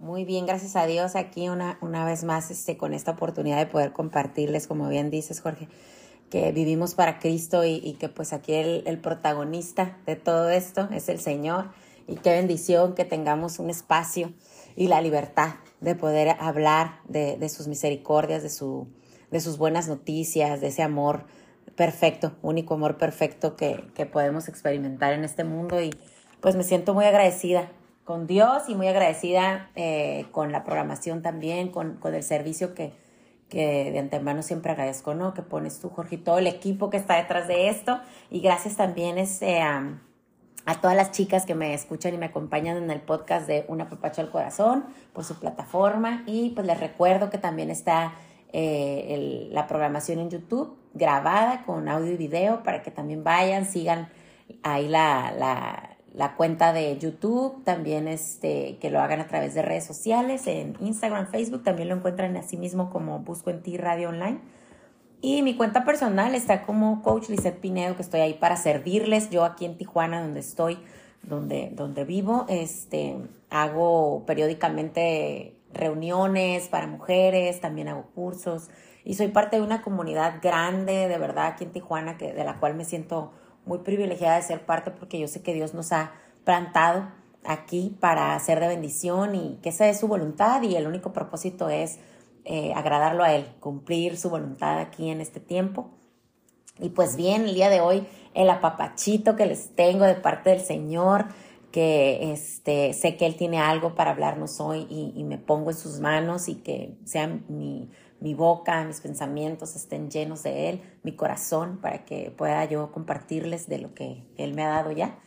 Muy bien, gracias a Dios aquí una, una vez más este, con esta oportunidad de poder compartirles, como bien dices Jorge, que vivimos para Cristo y, que pues aquí el, el, protagonista de todo esto es el Señor. Y qué bendición que tengamos un espacio y la libertad de poder hablar de, de sus misericordias, de, su, de sus buenas noticias, de ese amor perfecto, único amor perfecto que, que podemos experimentar en este mundo. Y pues me siento muy agradecida con Dios y muy agradecida eh, con la programación también, con, con el servicio que, que de antemano siempre agradezco, ¿no? Que pones tú, Jorge, y todo el equipo que está detrás de esto. Y gracias también este, a, todas las chicas que me escuchan y me acompañan en el podcast de Una Papacho al Corazón por su plataforma. Y pues les recuerdo que también está eh, la programación en YouTube grabada con audio y video para que también vayan, sigan ahí la, la la cuenta de YouTube, también este, que lo hagan a través de redes sociales, en Instagram, Facebook, también lo encuentran así mismo como Busco en Ti Radio Online. Y mi cuenta personal está como Coach Lizette Pinedo, que estoy ahí para servirles. Yo aquí en Tijuana, donde estoy, donde, donde vivo, este, hago periódicamente reuniones para mujeres, también hago cursos y soy parte de una comunidad grande, de verdad, aquí en Tijuana, que, de la cual me siento muy privilegiada de ser parte porque yo sé que Dios nos ha plantado aquí para ser de bendición y que esa es su voluntad y el único propósito es eh, agradarlo a Él, cumplir su voluntad aquí en este tiempo. Y pues bien, el día de hoy el apapachito que les tengo de parte del Señor, que este, sé que Él tiene algo para hablarnos hoy y, y me pongo en sus manos y que sea mi, mi boca, mis pensamientos estén llenos de Él, mi corazón, para que pueda yo compartirles de lo que Él me ha dado ya.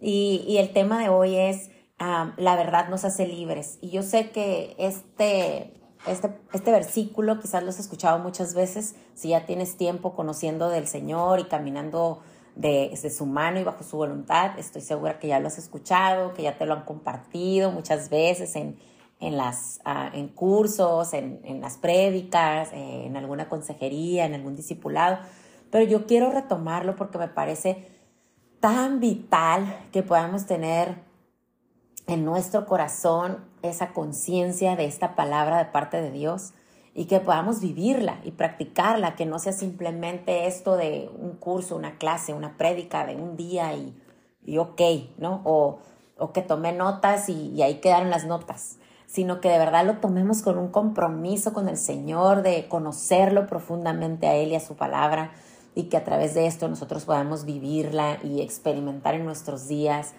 Y, el tema de hoy es, la verdad nos hace libres. Y yo sé que este, este, este versículo quizás lo has escuchado muchas veces, si ya tienes tiempo conociendo del Señor y caminando de, de, su mano y bajo su voluntad. Estoy segura que ya lo has escuchado, que ya te lo han compartido muchas veces en, en, las, ah, en cursos, en, en las prédicas, eh, en alguna consejería, en algún discipulado, pero yo quiero retomarlo porque me parece tan vital que podamos tener en nuestro corazón esa conciencia de esta palabra de parte de Dios y que podamos vivirla y practicarla, que no sea simplemente esto de un curso, una clase, una prédica de un día y, y ok, ¿no? O, o que tomé notas y, y ahí quedaron las notas sino que de verdad lo tomemos con un compromiso con el Señor, de conocerlo profundamente a Él y a su palabra, y que a través de esto nosotros podamos vivirla y experimentar en nuestros días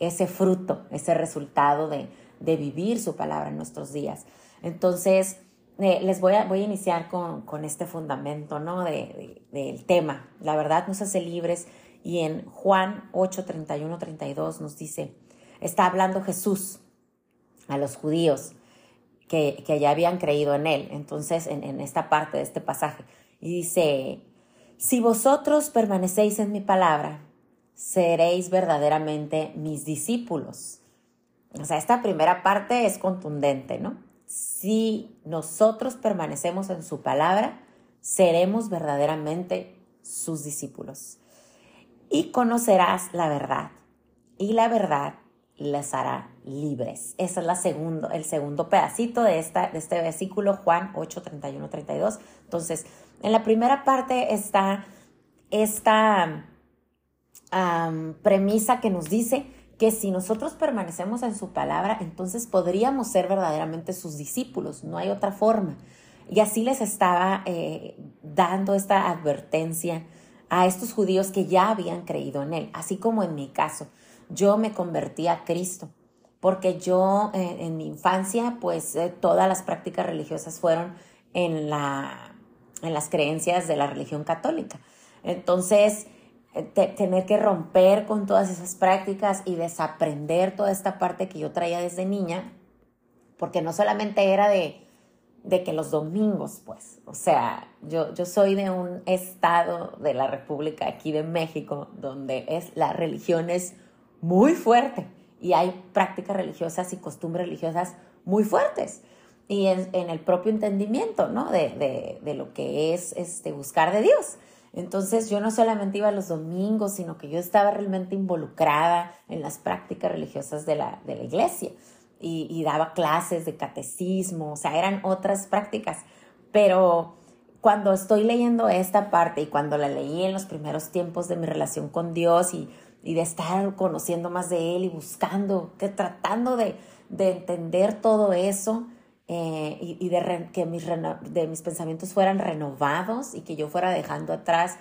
ese fruto, ese resultado de, vivir su palabra en nuestros días. Entonces, eh, les voy a, voy a iniciar con, este fundamento ¿no? De, del tema. La verdad nos hace libres y en Juan 8, 31, 32 nos dice, está hablando Jesús a los judíos que, ya habían creído en él. Entonces, en, esta parte de este pasaje, y dice, si vosotros permanecéis en mi palabra, seréis verdaderamente mis discípulos. O sea, esta primera parte es contundente, ¿no? Si nosotros permanecemos en su palabra, seremos verdaderamente sus discípulos. Y conocerás la verdad, y la verdad les hará libres. Ese es la segundo, el segundo pedacito de, esta, de este versículo, Juan 8, 31, 32. Entonces, en la primera parte está esta premisa que nos dice que si nosotros permanecemos en su palabra, entonces podríamos ser verdaderamente sus discípulos, no hay otra forma. Y así les estaba eh, dando esta advertencia a estos judíos que ya habían creído en él, así como en mi caso yo me convertí a Cristo, porque yo eh, en mi infancia, pues eh, todas las prácticas religiosas fueron en, la, en las creencias de la religión católica. Entonces, eh, tener que romper con todas esas prácticas y desaprender toda esta parte que yo traía desde niña, porque no solamente era de, de que los domingos, pues, o sea, yo, yo soy de un estado de la República aquí de México, donde es la religión es muy fuerte y hay prácticas religiosas y costumbres religiosas muy fuertes y en, el propio entendimiento, ¿no? De, lo que es este, buscar de Dios. Entonces yo no solamente iba los domingos, sino que yo estaba realmente involucrada en las prácticas religiosas de la, de la iglesia. y, daba clases de catecismo, o sea, eran otras prácticas. Pero cuando estoy leyendo esta parte y cuando la leí en los primeros tiempos de mi relación con Dios y, de estar conociendo más de Él y buscando, que tratando de, entender todo eso eh, y, de que mis, de mis pensamientos fueran renovados y que yo fuera dejando atrás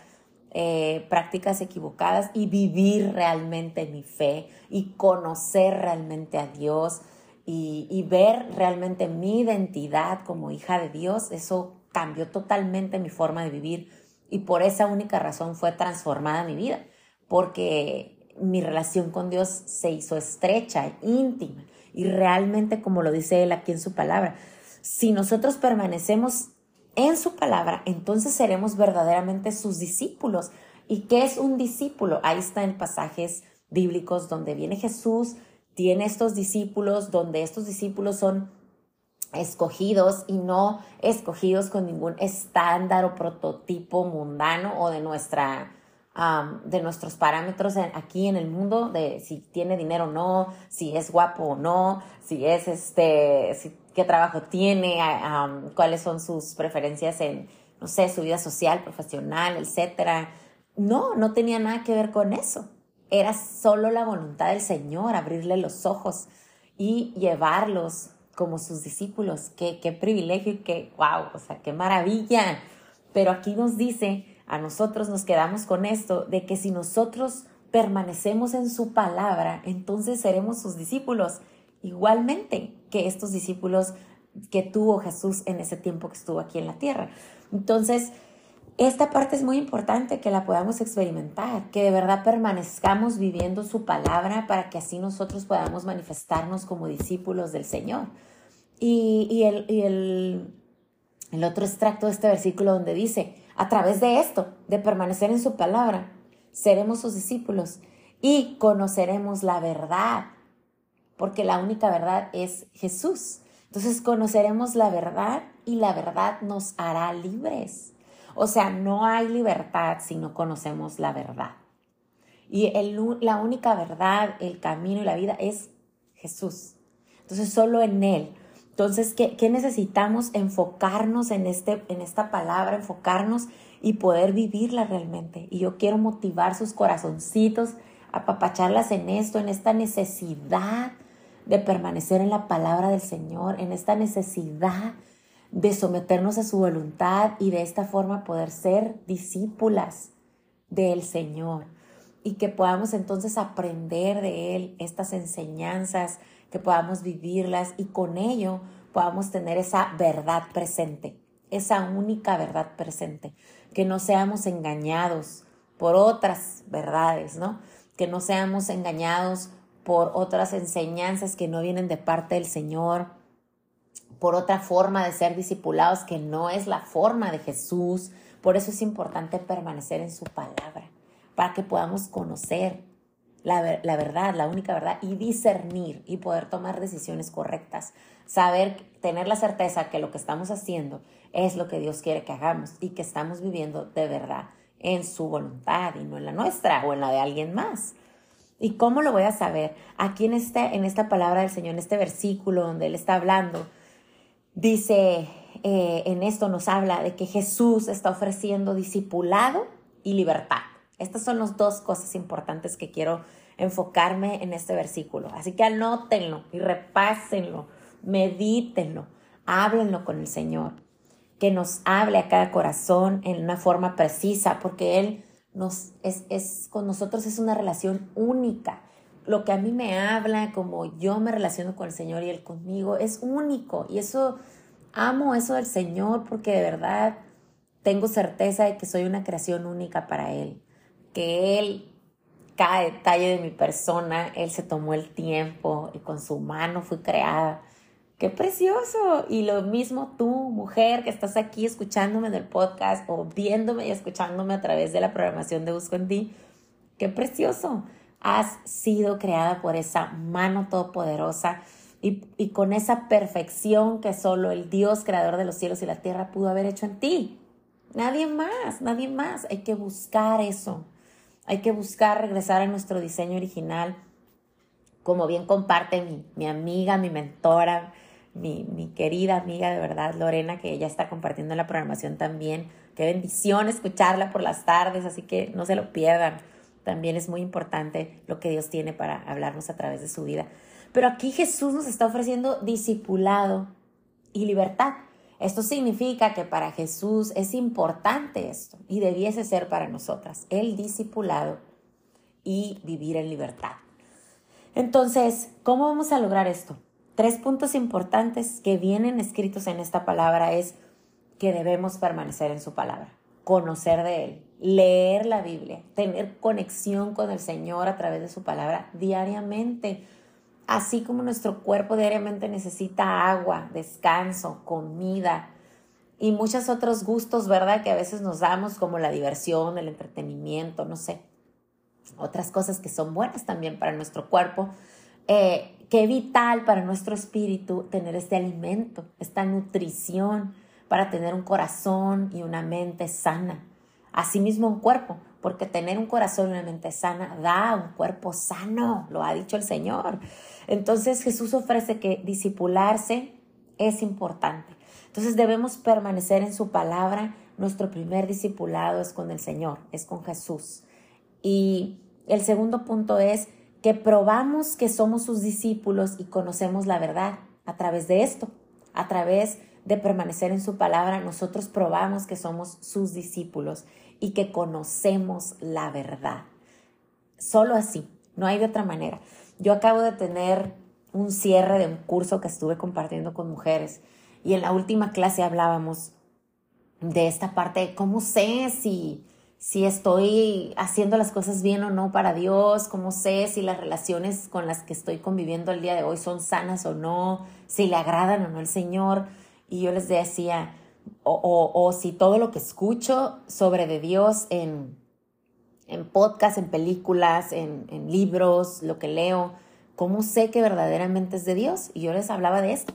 eh, prácticas equivocadas y vivir realmente mi fe y conocer realmente a Dios y, ver realmente mi identidad como hija de Dios, eso cambió totalmente mi forma de vivir y por esa única razón fue transformada mi vida, porque mi relación con Dios se hizo estrecha, íntima y realmente como lo dice él aquí en su palabra, si nosotros permanecemos en su palabra, entonces seremos verdaderamente sus discípulos. ¿Y qué es un discípulo? Ahí está en pasajes bíblicos donde viene Jesús, tiene estos discípulos, donde estos discípulos son escogidos y no escogidos con ningún estándar o prototipo mundano o de nuestra de nuestros parámetros aquí en el mundo de si tiene dinero o no, si es guapo o no, si es este, qué trabajo tiene, cuáles son sus preferencias en, no sé, su vida social, profesional, etcétera. No, no tenía nada que ver con eso era solo la voluntad del Señor abrirle los ojos y llevarlos como sus discípulos. Qué, qué privilegio qué, wow, o sea, qué maravilla. Pero aquí nos dice, a nosotros nos quedamos con esto, de que si nosotros permanecemos en su palabra, entonces seremos sus discípulos, igualmente que estos discípulos que tuvo Jesús en ese tiempo que estuvo aquí en la tierra. Entonces, esta parte es muy importante que la podamos experimentar, que de verdad permanezcamos viviendo su palabra para que así nosotros podamos manifestarnos como discípulos del Señor. Y, el, el otro extracto de este versículo donde dice, a través de esto, de permanecer en su palabra, seremos sus discípulos y conoceremos la verdad, porque la única verdad es Jesús. Entonces conoceremos la verdad y la verdad nos hará libres. O sea, no hay libertad si no conocemos la verdad. Y la única verdad, el camino y la vida es Jesús. Entonces, solo en Él. Entonces, ¿qué, necesitamos? Enfocarnos en, este, en esta palabra, enfocarnos y poder vivirla realmente. Y yo quiero motivar sus corazoncitos, apapacharlas en esto, en esta necesidad de permanecer en la palabra del Señor, en esta necesidad de someternos a su voluntad y de esta forma poder ser discípulas del Señor y que podamos entonces aprender de Él estas enseñanzas, que podamos vivirlas y con ello podamos tener esa verdad presente, esa única verdad presente, que no seamos engañados por otras verdades, ¿no? Que no seamos engañados por otras enseñanzas que no vienen de parte del Señor, por otra forma de ser discipulados que no es la forma de Jesús. Por eso es importante permanecer en su palabra, para que podamos conocer la, verdad, la única verdad, y discernir y poder tomar decisiones correctas. Saber, tener la certeza que lo que estamos haciendo es lo que Dios quiere que hagamos y que estamos viviendo de verdad en su voluntad y no en la nuestra o en la de alguien más. ¿Y cómo lo voy a saber? Aquí en, este, en esta palabra del Señor, en este versículo donde Él está hablando, Dice, eh, en esto nos habla de que Jesús está ofreciendo discipulado y libertad. Estas son las dos cosas importantes que quiero enfocarme en este versículo. Así que anótenlo y repásenlo, medítenlo, háblenlo con el Señor, que nos hable a cada corazón en una forma precisa, porque Él nos, es, con nosotros es una relación única lo que a mí me habla, como yo me relaciono con el Señor y Él conmigo, es único. Y eso, amo eso del Señor porque de verdad tengo certeza de que soy una creación única para Él. Que Él, cada detalle de mi persona, Él se tomó el tiempo y con su mano fui creada. ¡Qué precioso! Y lo mismo tú, mujer, que estás aquí escuchándome en el podcast o viéndome y escuchándome a través de la programación de Busco en Ti. ¡Qué precioso! has sido creada por esa mano todopoderosa y, y, con esa perfección que solo el Dios creador de los cielos y la tierra pudo haber hecho en ti. Nadie más, nadie más. Hay que buscar eso. Hay que buscar regresar a nuestro diseño original como bien comparte mi, mi amiga, mi mentora, mi, mi, querida amiga de verdad, Lorena, que ella está compartiendo la programación también. Qué bendición escucharla por las tardes, así que no se lo pierdan. También es muy importante lo que Dios tiene para hablarnos a través de su vida. Pero aquí Jesús nos está ofreciendo discipulado y libertad. Esto significa que para Jesús es importante esto y debiese ser para nosotras, el discipulado y vivir en libertad. Entonces, ¿cómo vamos a lograr esto? Tres puntos importantes que vienen escritos en esta palabra es que debemos permanecer en su palabra, conocer de Él, leer la Biblia, tener conexión con el Señor a través de su palabra diariamente así como nuestro cuerpo diariamente necesita agua, descanso, comida y muchos otros gustos, ¿verdad? Que a veces nos damos como la diversión, el entretenimiento, no sé, otras cosas que son buenas también para nuestro cuerpo. Eh, qué vital para nuestro espíritu tener este alimento, esta nutrición para tener un corazón y una mente sana. Asimismo un cuerpo, porque tener un corazón y una mente sana da un cuerpo sano, lo ha dicho el Señor. Entonces Jesús ofrece que disipularse es importante. Entonces debemos permanecer en su palabra. Nuestro primer discipulado es con el Señor, es con Jesús. Y el segundo punto es que probamos que somos sus discípulos y conocemos la verdad a través de esto, a través de permanecer en su palabra, nosotros probamos que somos sus discípulos y que conocemos la verdad. Solo así, no hay de otra manera. Yo acabo de tener un cierre de un curso que estuve compartiendo con mujeres y en la última clase hablábamos de esta parte cómo sé si, si estoy haciendo las cosas bien o no para Dios, cómo sé si las relaciones con las que estoy conviviendo el día de hoy son sanas o no, si le agradan o no al Señor. Y yo les decía, o, o si todo lo que escucho sobre de Dios en, en podcasts, en películas, en, libros, lo que leo, ¿cómo sé que verdaderamente es de Dios? Y yo les hablaba de esto.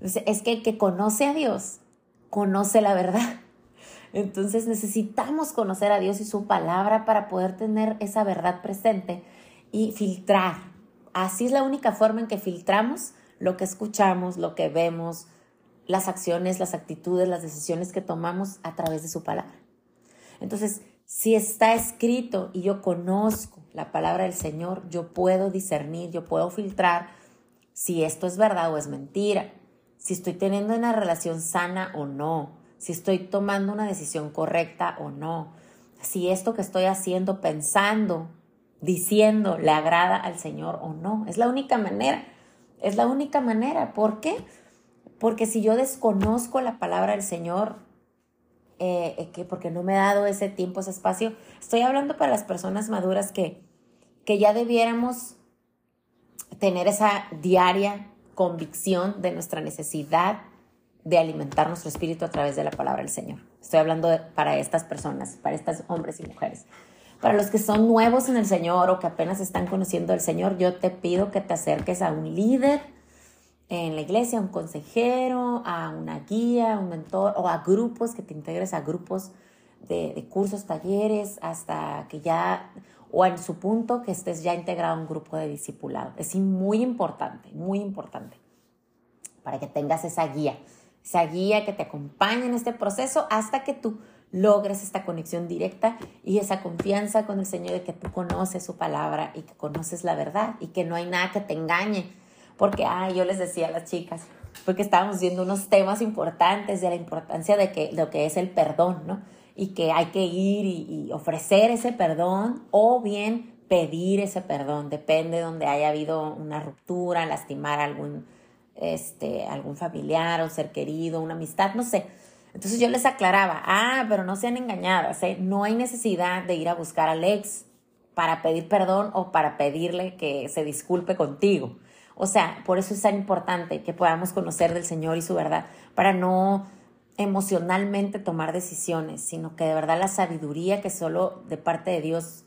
Es que el que conoce a Dios, conoce la verdad. Entonces necesitamos conocer a Dios y su palabra para poder tener esa verdad presente y filtrar. Así es la única forma en que filtramos lo que escuchamos, lo que vemos, las acciones, las actitudes, las decisiones que tomamos a través de su palabra. Entonces, si está escrito y yo conozco la palabra del Señor, yo puedo discernir, yo puedo filtrar si esto es verdad o es mentira, si estoy teniendo una relación sana o no, si estoy tomando una decisión correcta o no, si esto que estoy haciendo, pensando, diciendo, le agrada al Señor o no. Es la única manera, es la única manera. ¿Por qué? Porque si yo desconozco la palabra del Señor, eh, que porque no me he dado ese tiempo, ese espacio. Estoy hablando para las personas maduras que, que ya debiéramos tener esa diaria convicción de nuestra necesidad de alimentar nuestro espíritu a través de la palabra del Señor. Estoy hablando para estas personas, para estos hombres y mujeres. Para los que son nuevos en el Señor o que apenas están conociendo al Señor, yo te pido que te acerques a un líder en la iglesia, un consejero, a una guía, un mentor o a grupos, que te integres a grupos de, cursos, talleres, hasta que ya, o en su punto, que estés ya integrado a un grupo de discipulado. Es muy importante, muy importante, para que tengas esa guía, esa guía que te acompañe en este proceso hasta que tú logres esta conexión directa y esa confianza con el Señor de que tú conoces su palabra y que conoces la verdad y que no hay nada que te engañe porque, ay, yo les decía a las chicas, porque estábamos viendo unos temas importantes de la importancia de que, lo que es el perdón, ¿no? Y que hay que ir y, ofrecer ese perdón o bien pedir ese perdón, depende de donde haya habido una ruptura, lastimar a algún, este, algún familiar o ser querido, una amistad, no sé. Entonces yo les aclaraba, ah, pero no sean engañadas, ¿eh? no hay necesidad de ir a buscar al ex para pedir perdón o para pedirle que se disculpe contigo. O sea, por eso es tan importante que podamos conocer del Señor y su verdad, para no emocionalmente tomar decisiones, sino que de verdad la sabiduría que solo de parte de Dios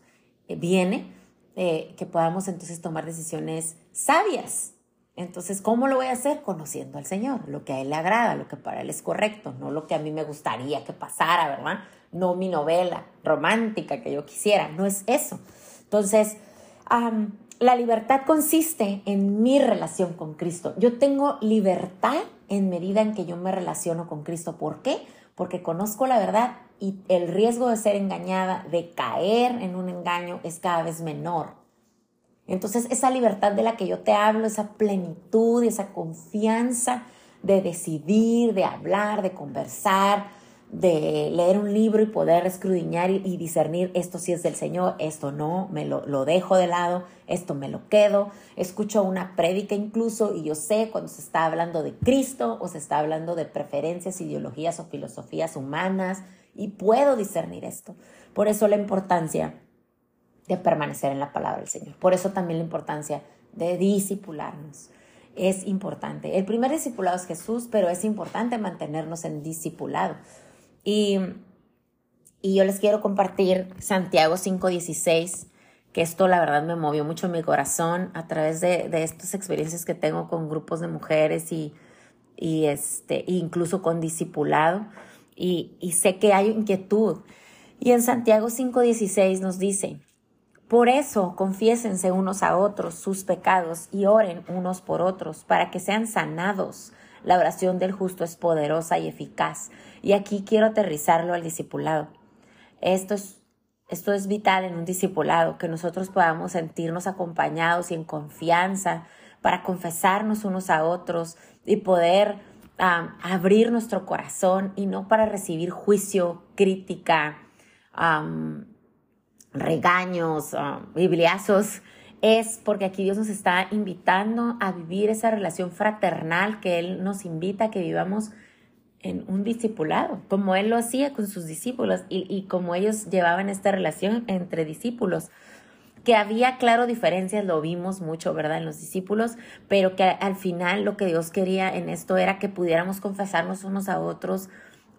eh, viene, eh, que podamos entonces tomar decisiones sabias. Entonces, ¿cómo lo voy a hacer? Conociendo al Señor, lo que a Él le agrada, lo que para Él es correcto, no lo que a mí me gustaría que pasara, ¿verdad? No mi novela romántica que yo quisiera, no es eso. Entonces, la libertad consiste en mi relación con Cristo. Yo tengo libertad en medida en que yo me relaciono con Cristo. ¿Por qué? Porque conozco la verdad y el riesgo de ser engañada, de caer en un engaño, es cada vez menor. Entonces esa libertad de la que yo te hablo, esa plenitud, esa confianza de decidir, de hablar, de conversar, de leer un libro y poder escudriñar y, discernir esto sí es del Señor, esto no, me lo, lo, dejo de lado, esto me lo quedo. Escucho una prédica incluso y yo sé cuando se está hablando de Cristo o se está hablando de preferencias, ideologías o filosofías humanas y puedo discernir esto. Por eso la importancia de permanecer en la palabra del Señor. Por eso también la importancia de discipularnos. Es importante. El primer discipulado es Jesús, pero es importante mantenernos en discipulado. Y, yo les quiero compartir Santiago 5:16, que esto la verdad me movió mucho mi corazón a través de, estas experiencias que tengo con grupos de mujeres y, este, incluso con discipulado. Y, y sé que hay inquietud. Y en Santiago 5:16 nos dice, por eso confiésense unos a otros sus pecados y oren unos por otros para que sean sanados. La oración del justo es poderosa y eficaz. Y aquí quiero aterrizarlo al discipulado. Esto es, esto es vital en un discipulado, que nosotros podamos sentirnos acompañados y en confianza para confesarnos unos a otros y poder abrir nuestro corazón y no para recibir juicio, crítica, regaños, bibliazos es porque aquí Dios nos está invitando a vivir esa relación fraternal que Él nos invita a que vivamos en un discipulado, como Él lo hacía con sus discípulos y, como ellos llevaban esta relación entre discípulos que había, claro, diferencias, lo vimos mucho, ¿verdad?, en los discípulos, pero que al final lo que Dios quería en esto era que pudiéramos confesarnos unos a otros,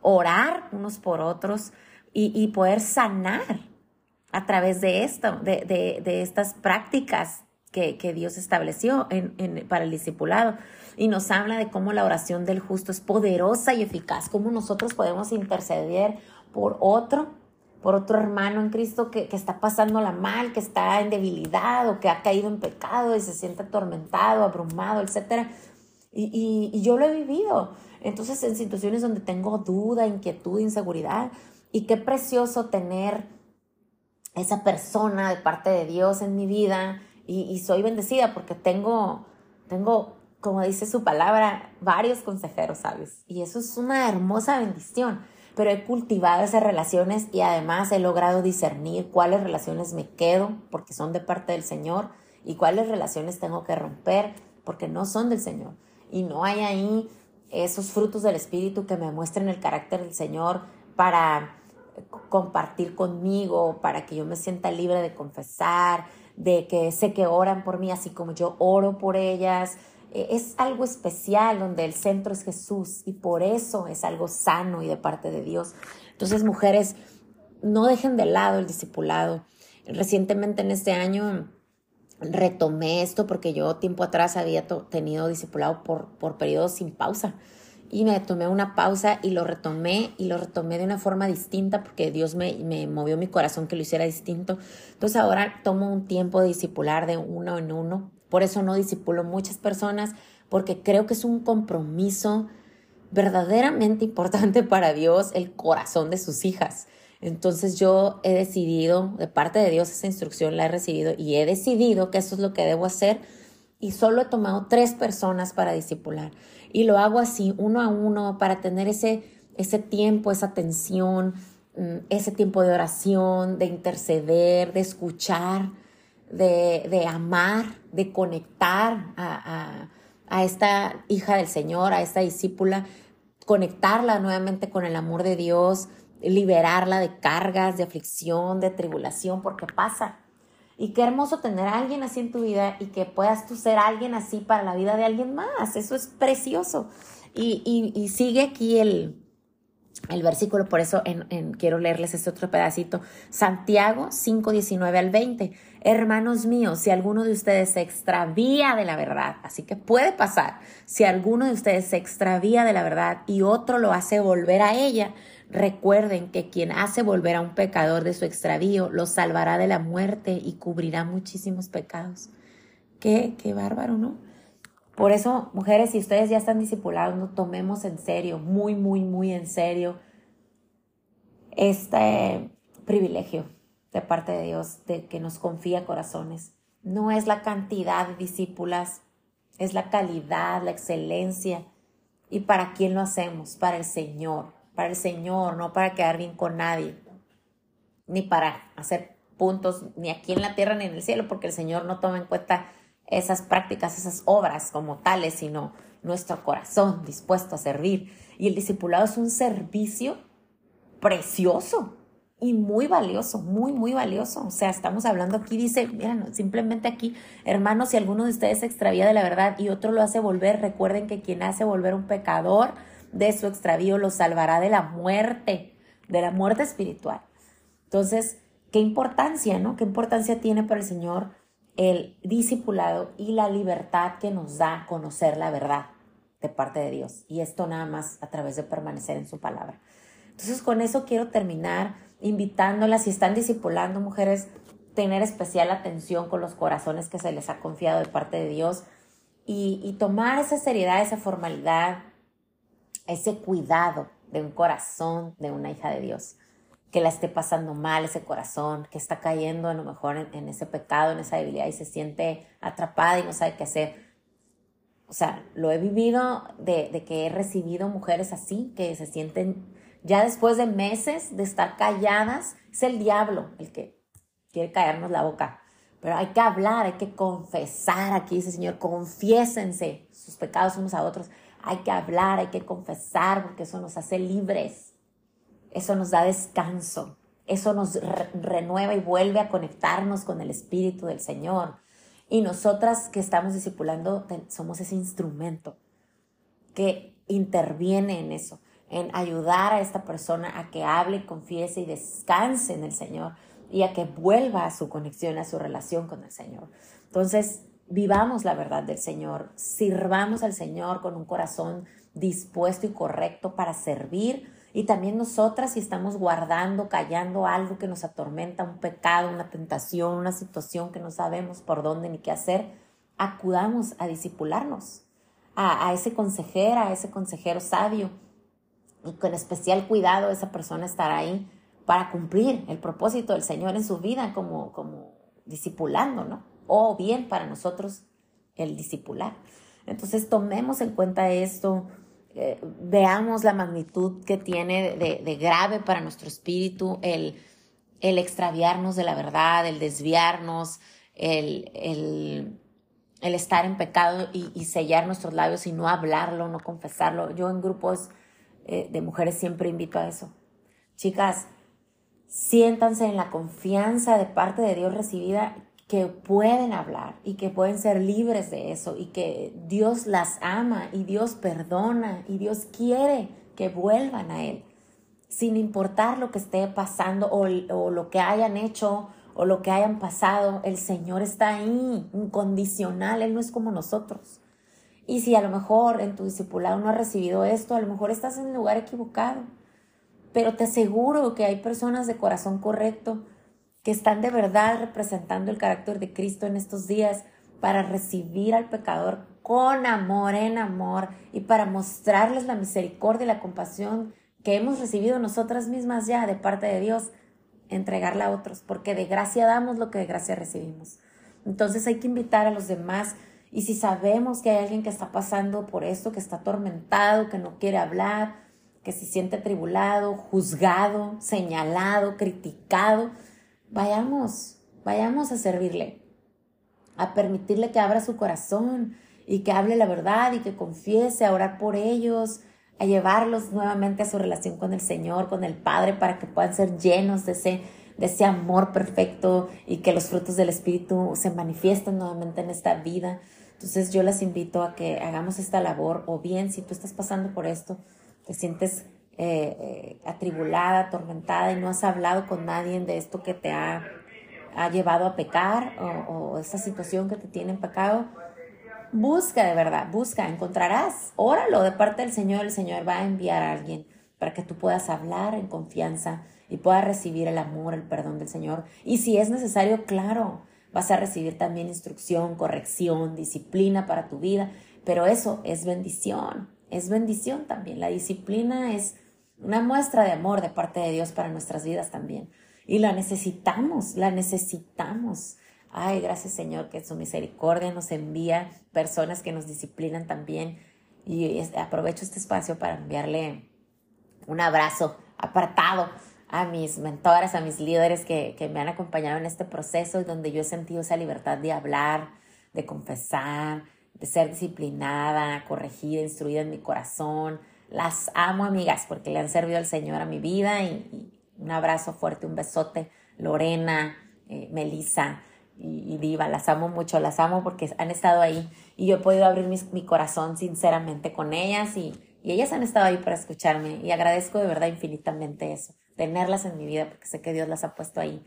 orar unos por otros y, y poder sanar a través de esto, de, de, estas prácticas que, que Dios estableció en, en, para el discipulado. Y nos habla de cómo la oración del justo es poderosa y eficaz, cómo nosotros podemos interceder por otro, por otro hermano en Cristo que, que está pasándola mal, que está en debilidad o que ha caído en pecado y se siente atormentado, abrumado, etc. Y, y, y yo lo he vivido. Entonces, en situaciones donde tengo duda, inquietud, inseguridad, y qué precioso tener esa persona de parte de Dios en mi vida y, soy bendecida porque tengo, tengo, como dice su palabra, varios consejeros, ¿sabes? Y eso es una hermosa bendición. Pero he cultivado esas relaciones y además he logrado discernir cuáles relaciones me quedo porque son de parte del Señor y cuáles relaciones tengo que romper porque no son del Señor. Y no hay ahí esos frutos del Espíritu que me muestren el carácter del Señor para compartir conmigo, para que yo me sienta libre de confesar, de que sé que oran por mí así como yo oro por ellas. E, es algo especial donde el centro es Jesús y por eso es algo sano y de parte de Dios. Entonces, mujeres, no dejen de lado el discipulado. Recientemente en este año retomé esto porque yo tiempo atrás había tenido discipulado por, por periodos sin pausa y me tomé una pausa y lo retomé y lo retomé de una forma distinta porque Dios me, me, movió mi corazón que lo hiciera distinto. Entonces ahora tomo un tiempo de discipular de uno en uno. Por eso no discipulo muchas personas porque creo que es un compromiso verdaderamente importante para Dios el corazón de sus hijas. Entonces yo he decidido, de parte de Dios esa instrucción la he recibido y he decidido que eso es lo que debo hacer y solo he tomado tres personas para discipular. Y lo hago así, uno a uno, para tener ese, ese tiempo, esa atención, mm, ese tiempo de oración, de interceder, de escuchar, de, de amar, de conectar a, a, a esta hija del Señor, a esta discípula, conectarla nuevamente con el amor de Dios, liberarla de cargas, de aflicción, de tribulación, porque pasa, y qué hermoso tener a alguien así en tu vida y que puedas tú ser alguien así para la vida de alguien más. Eso es precioso. Y, sigue aquí el, el versículo, por eso quiero leerles este otro pedacito. Santiago 5, 19 al 20. Hermanos míos, si alguno de ustedes se extravía de la verdad, así que puede pasar, si alguno de ustedes se extravía de la verdad y otro lo hace volver a ella, Recuerden que quien hace volver a un pecador de su extravío lo salvará de la muerte y cubrirá muchísimos pecados. Qué, qué bárbaro, ¿no? Por eso, mujeres, si ustedes ya están discipulando, tomemos en serio, muy, muy, muy en serio este privilegio de parte de Dios de que nos confía corazones. No es la cantidad de discípulas, es la calidad, la excelencia. ¿Y para quién lo hacemos? Para el Señor, para el Señor, no para quedar bien con nadie, ni para hacer puntos ni aquí en la tierra ni en el cielo, porque el Señor no toma en cuenta esas prácticas, esas obras como tales, sino nuestro corazón dispuesto a servir. Y el discipulado es un servicio precioso y muy valioso, muy, muy valioso. O sea, estamos hablando aquí, dice, miren, simplemente aquí, hermanos, si alguno de ustedes se extravía de la verdad y otro lo hace volver, recuerden que quien hace volver un pecador de su extravío lo salvará de la muerte, de la muerte espiritual. Entonces, qué importancia, ¿no? Qué importancia tiene para el Señor el discipulado y la libertad que nos da conocer la verdad de parte de Dios. Y esto nada más a través de permanecer en su palabra. Entonces, con eso quiero terminar invitándolas, si están discipulando mujeres, tener especial atención con los corazones que se les ha confiado de parte de Dios y, y tomar esa seriedad, esa formalidad, ese cuidado de un corazón de una hija de Dios que la esté pasando mal ese corazón, que está cayendo a lo mejor en, ese pecado, en esa debilidad y se siente atrapada y no sabe qué hacer. O sea, lo he vivido de, que he recibido mujeres así, que se sienten ya después de meses de estar calladas, es el diablo el que quiere callarnos la boca. Pero hay que hablar, hay que confesar. Aquí dice Señor, confiésense sus pecados unos a otros. Hay que hablar, hay que confesar, porque eso nos hace libres eso nos da descanso, eso nos renueva y vuelve a conectarnos con el Espíritu del Señor. Y nosotras que estamos discipulando somos ese instrumento que interviene en eso, en ayudar a esta persona a que hable, confiese y descanse en el Señor y a que vuelva a su conexión, a su relación con el Señor. Entonces, vivamos la verdad del Señor, sirvamos al Señor con un corazón dispuesto y correcto para servir y también nosotras si estamos guardando, callando algo que nos atormenta, un pecado, una tentación, una situación que no sabemos por dónde ni qué hacer, acudamos a disipularnos, a, ese consejero, a ese consejero sabio. Y con especial cuidado esa persona estará ahí para cumplir el propósito del Señor en su vida como, como discipulando, ¿no? O bien para nosotros el discipular. Entonces tomemos en cuenta esto, eh, veamos la magnitud que tiene de, grave para nuestro espíritu el, el, extraviarnos de la verdad, el desviarnos, el, el, estar en pecado y, sellar nuestros labios y no hablarlo, no confesarlo. Yo en grupos eh, de mujeres siempre invito a eso. Chicas, siéntanse en la confianza de parte de Dios recibida que pueden hablar y que pueden ser libres de eso y que Dios las ama y Dios perdona y Dios quiere que vuelvan a Él, sin importar lo que esté pasando o, lo que hayan hecho o lo que hayan pasado, el Señor está ahí, incondicional, Él no es como nosotros. Y si a lo mejor en tu discipulado no has recibido esto, a lo mejor estás en el lugar equivocado. Pero te aseguro que hay personas de corazón correcto que están de verdad representando el carácter de Cristo en estos días para recibir al pecador con amor, en amor, y para mostrarles la misericordia y la compasión que hemos recibido nosotras mismas ya de parte de Dios, entregarla a otros, porque de gracia damos lo que de gracia recibimos. Entonces hay que invitar a los demás y si sabemos que hay alguien que está pasando por esto, que está atormentado, que no quiere hablar, que se siente atribulado, juzgado, señalado, criticado, vayamos, vayamos a servirle, a permitirle que abra su corazón y que hable la verdad y que confiese, a orar por ellos, a llevarlos nuevamente a su relación con el Señor, con el Padre, para que puedan ser llenos de ese, de ese amor perfecto y que los frutos del Espíritu se manifiesten nuevamente en esta vida. Entonces yo les invito a que hagamos esta labor o bien si tú estás pasando por esto, te sientes eh, atribulada, atormentada y no has hablado con nadie de esto que te ha, ha llevado a pecar o, o, esa situación que te tiene en pecado, busca de verdad, busca, encontrarás, óralo de parte del Señor, el Señor va a enviar a alguien para que tú puedas hablar en confianza y puedas recibir el amor, el perdón del Señor. Y si es necesario, claro, vas a recibir también instrucción, corrección, disciplina para tu vida, pero eso es bendición, es bendición también. La disciplina es una muestra de amor de parte de Dios para nuestras vidas también. Y la necesitamos, la necesitamos. Ay, gracias Señor que su misericordia nos envía personas que nos disciplinan también. Y aprovecho este espacio para enviarle un abrazo apartado a mis mentores, a mis líderes que, que me han acompañado en este proceso y donde yo he sentido esa libertad de hablar, de confesar, de ser disciplinada, corregida, instruida en mi corazón. Las amo, amigas, porque le han servido al Señor a mi vida y, un abrazo fuerte, un besote. Lorena, eh, Melissa y, Diva, las amo mucho, las amo porque han estado ahí y yo he podido abrir mi corazón sinceramente con ellas y, y ellas han estado ahí para escucharme y agradezco de verdad infinitamente eso tenerlas en mi vida porque sé que Dios las ha puesto ahí.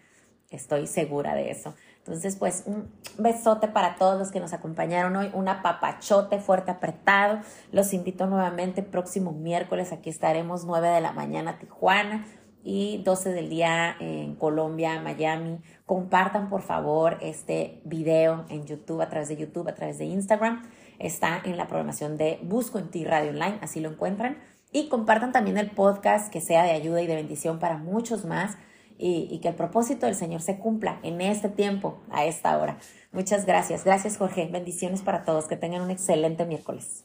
Estoy segura de eso. Entonces, pues un besote para todos los que nos acompañaron hoy, un apapachote fuerte apretado. Los invito nuevamente próximo miércoles, aquí estaremos 9 de la mañana Tijuana y 12 del día en Colombia, Miami. Compartan por favor este video en YouTube, a través de YouTube, a través de Instagram. Está en la programación de Busco en Ti Radio Online, así lo encuentran y compartan también el podcast que sea de ayuda y de bendición para muchos más y, que el propósito del Señor se cumpla en este tiempo, a esta hora. Muchas gracias. Gracias Jorge. Bendiciones para todos. Que tengan un excelente miércoles.